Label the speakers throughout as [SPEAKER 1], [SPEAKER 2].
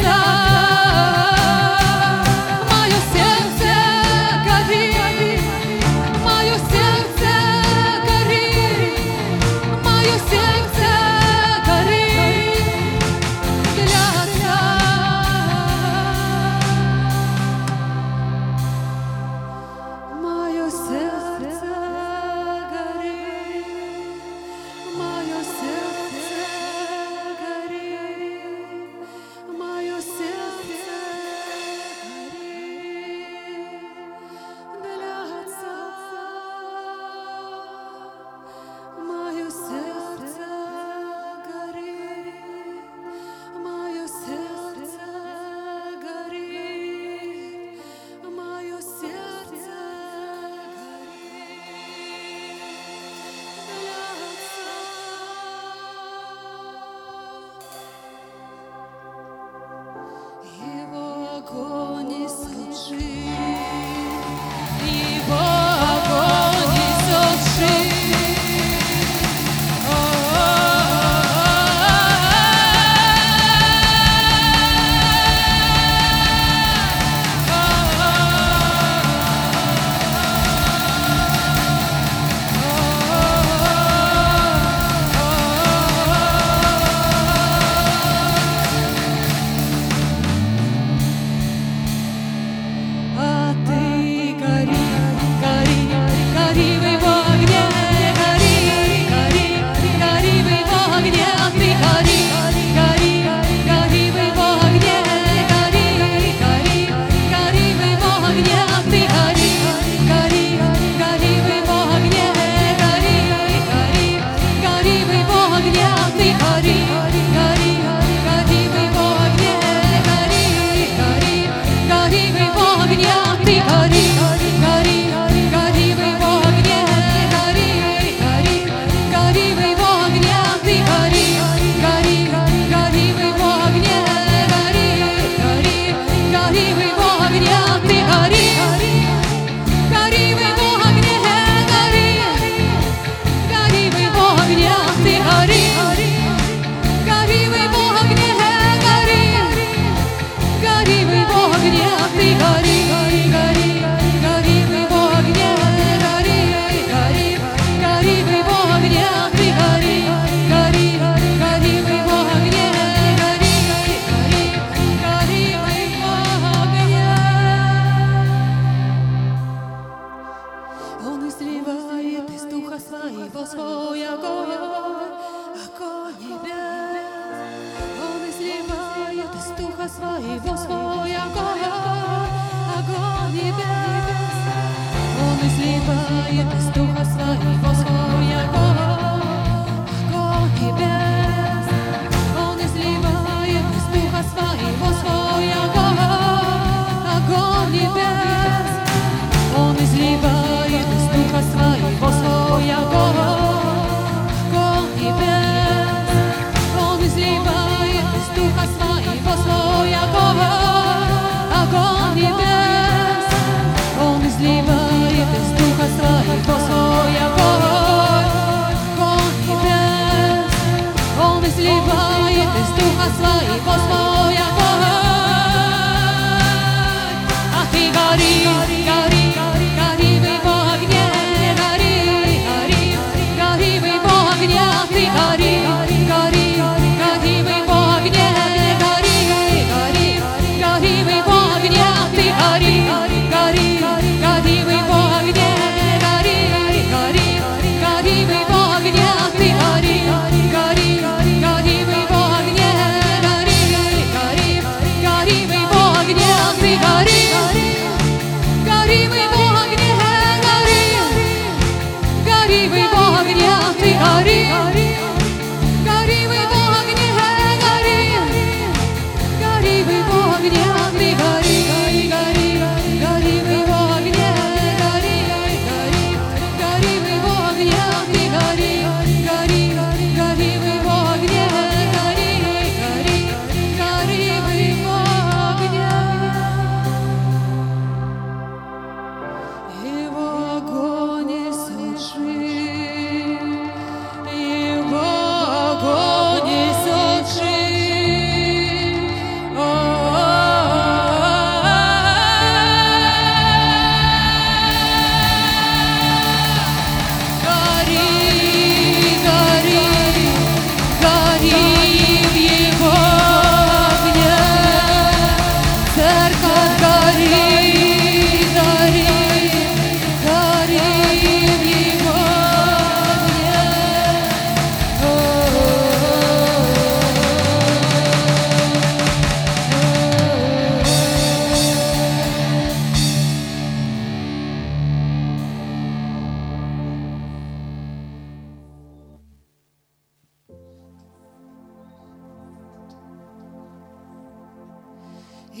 [SPEAKER 1] Sağ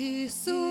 [SPEAKER 1] Jesus.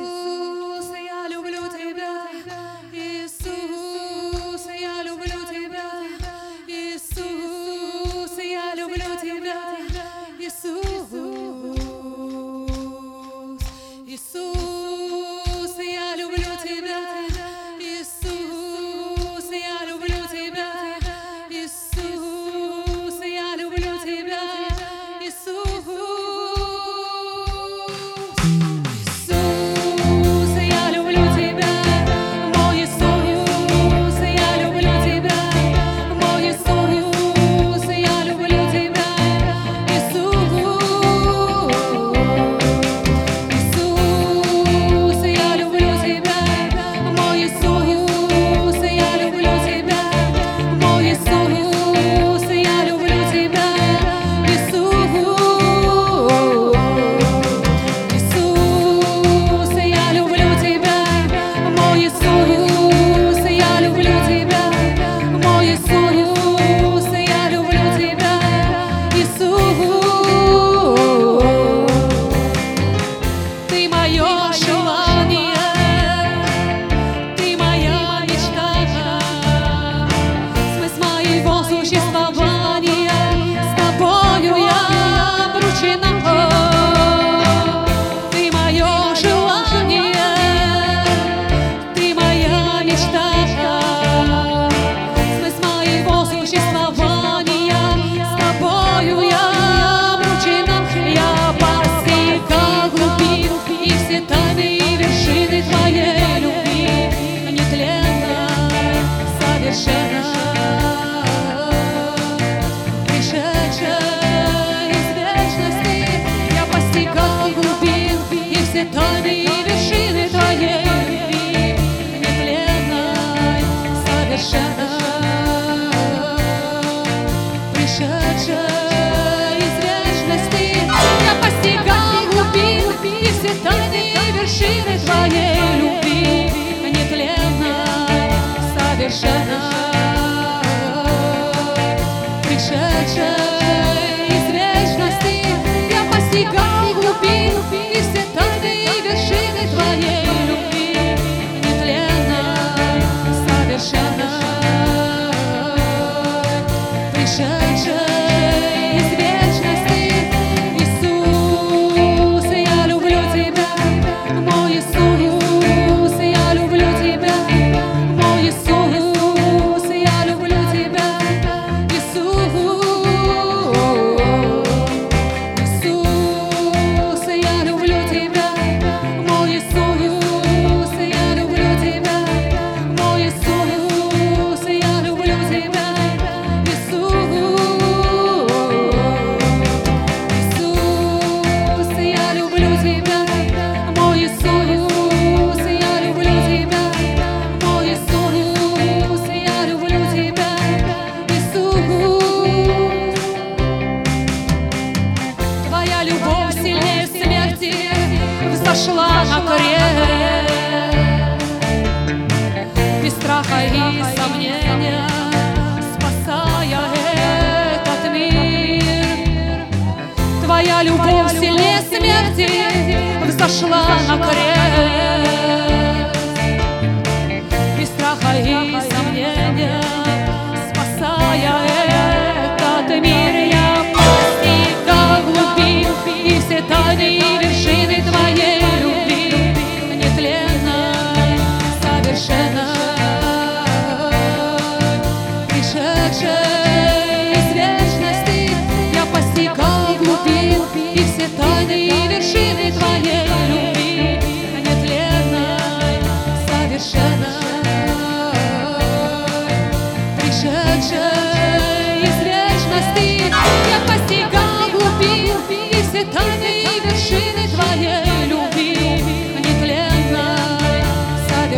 [SPEAKER 1] Смерти Взошла на крест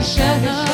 [SPEAKER 1] shadow.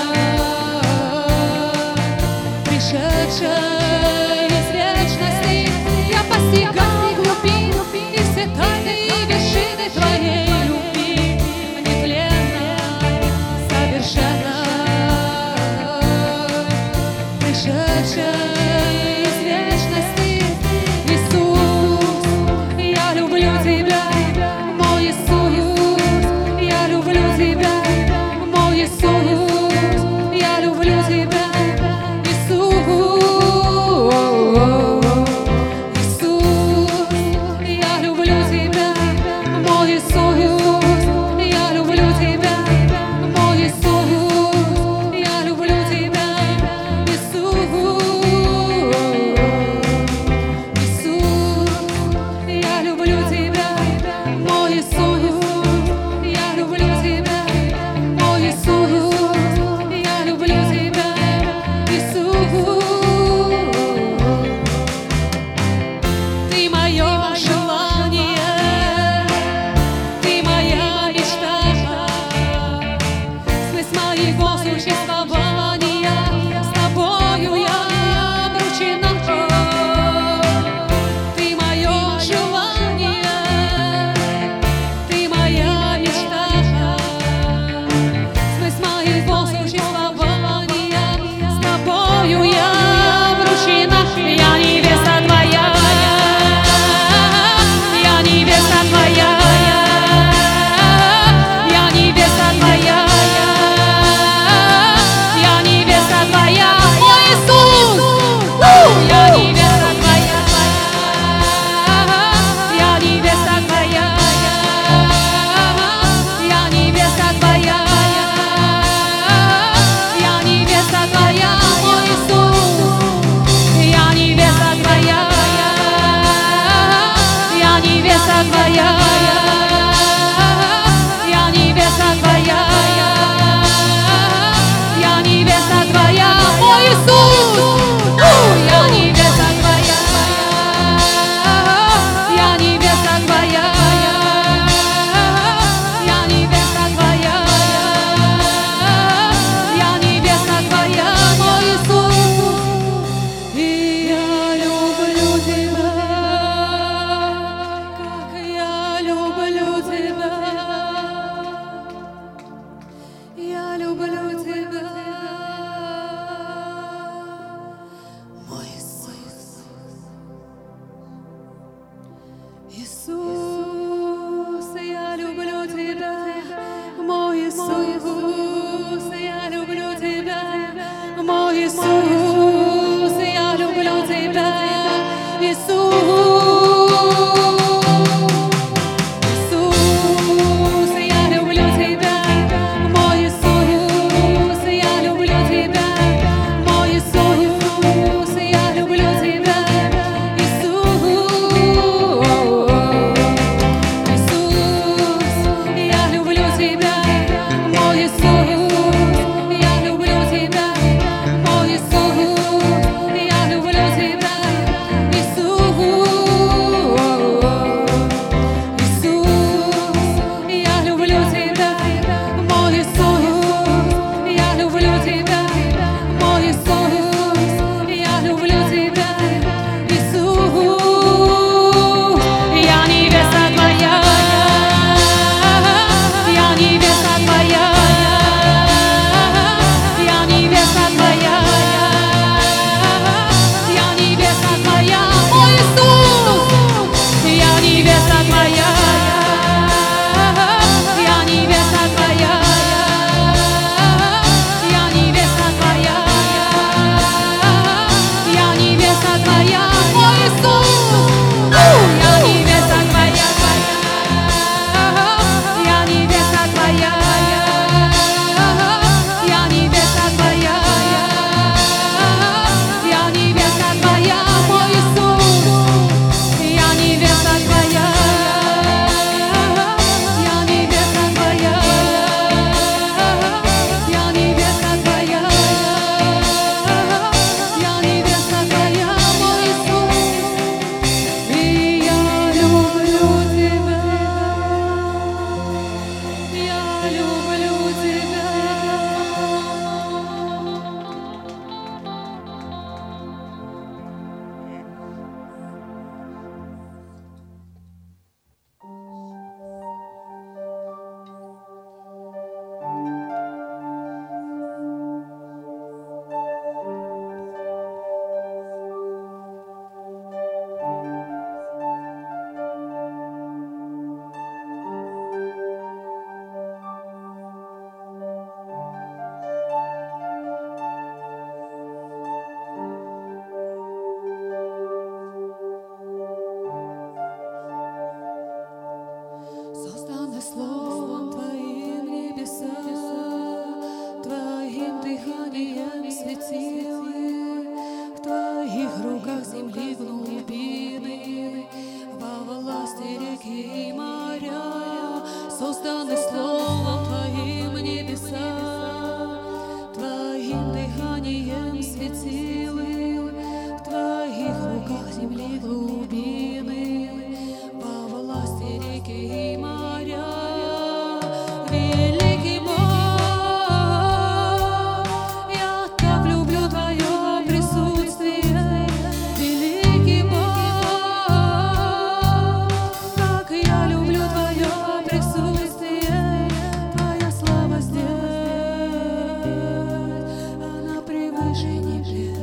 [SPEAKER 1] движение лет.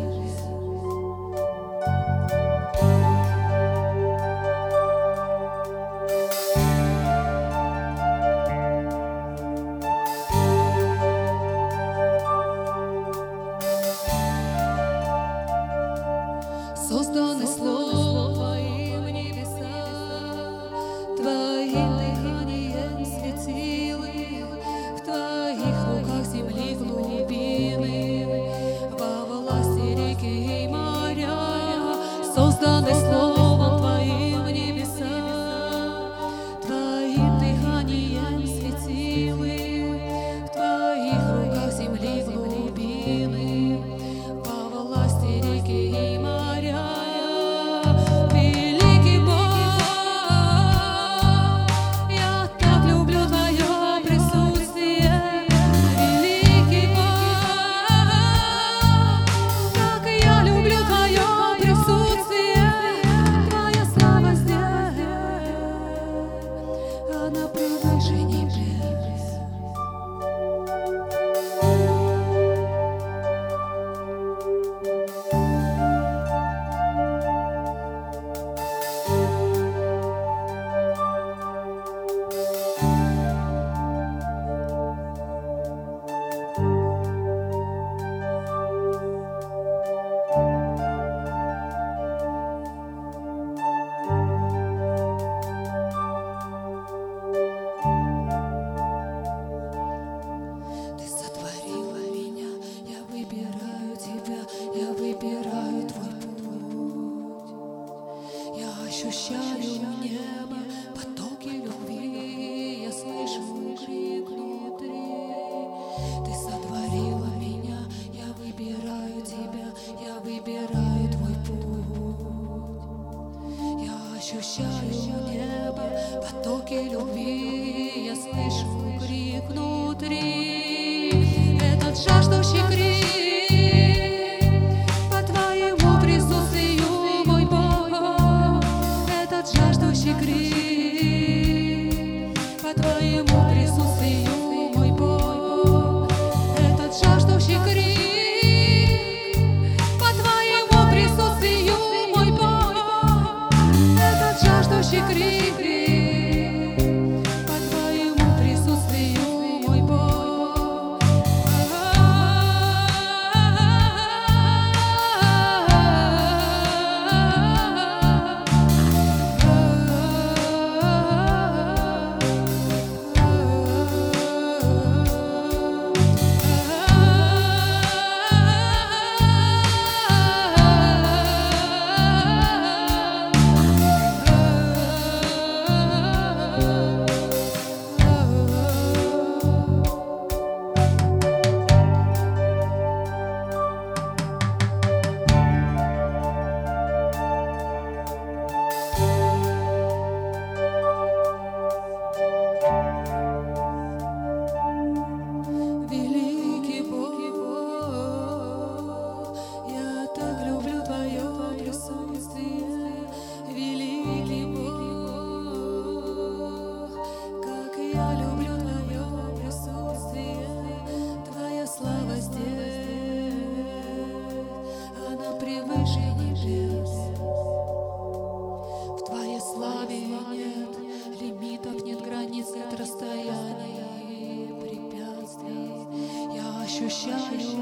[SPEAKER 1] show you.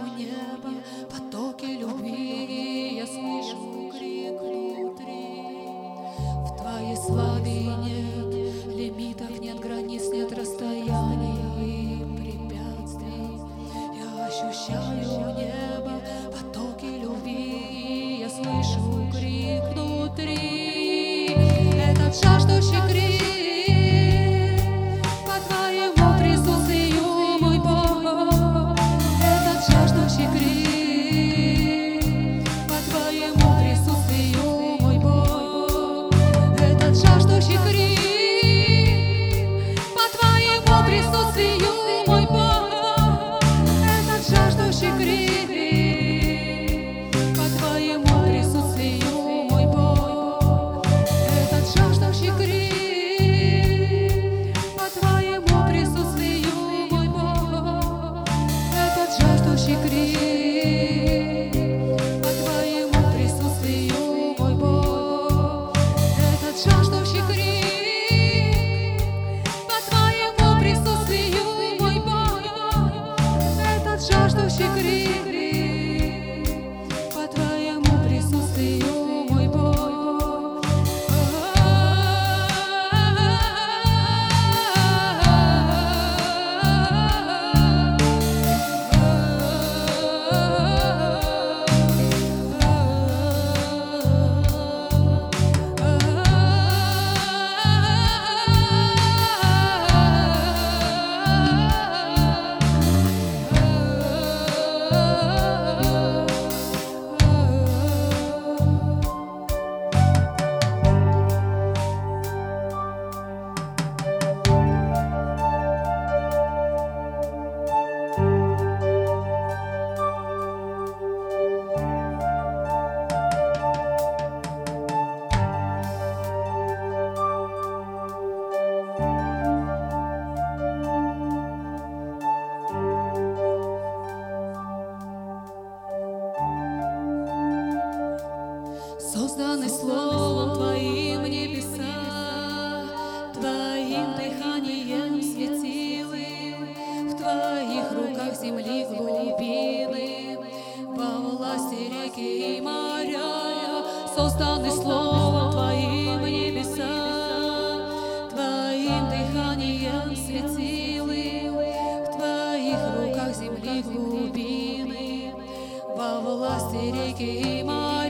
[SPEAKER 1] Созданы словом Твоим небеса, Твоим дыханием светилы, В Твоих руках земли глубины, Во власти реки и моря,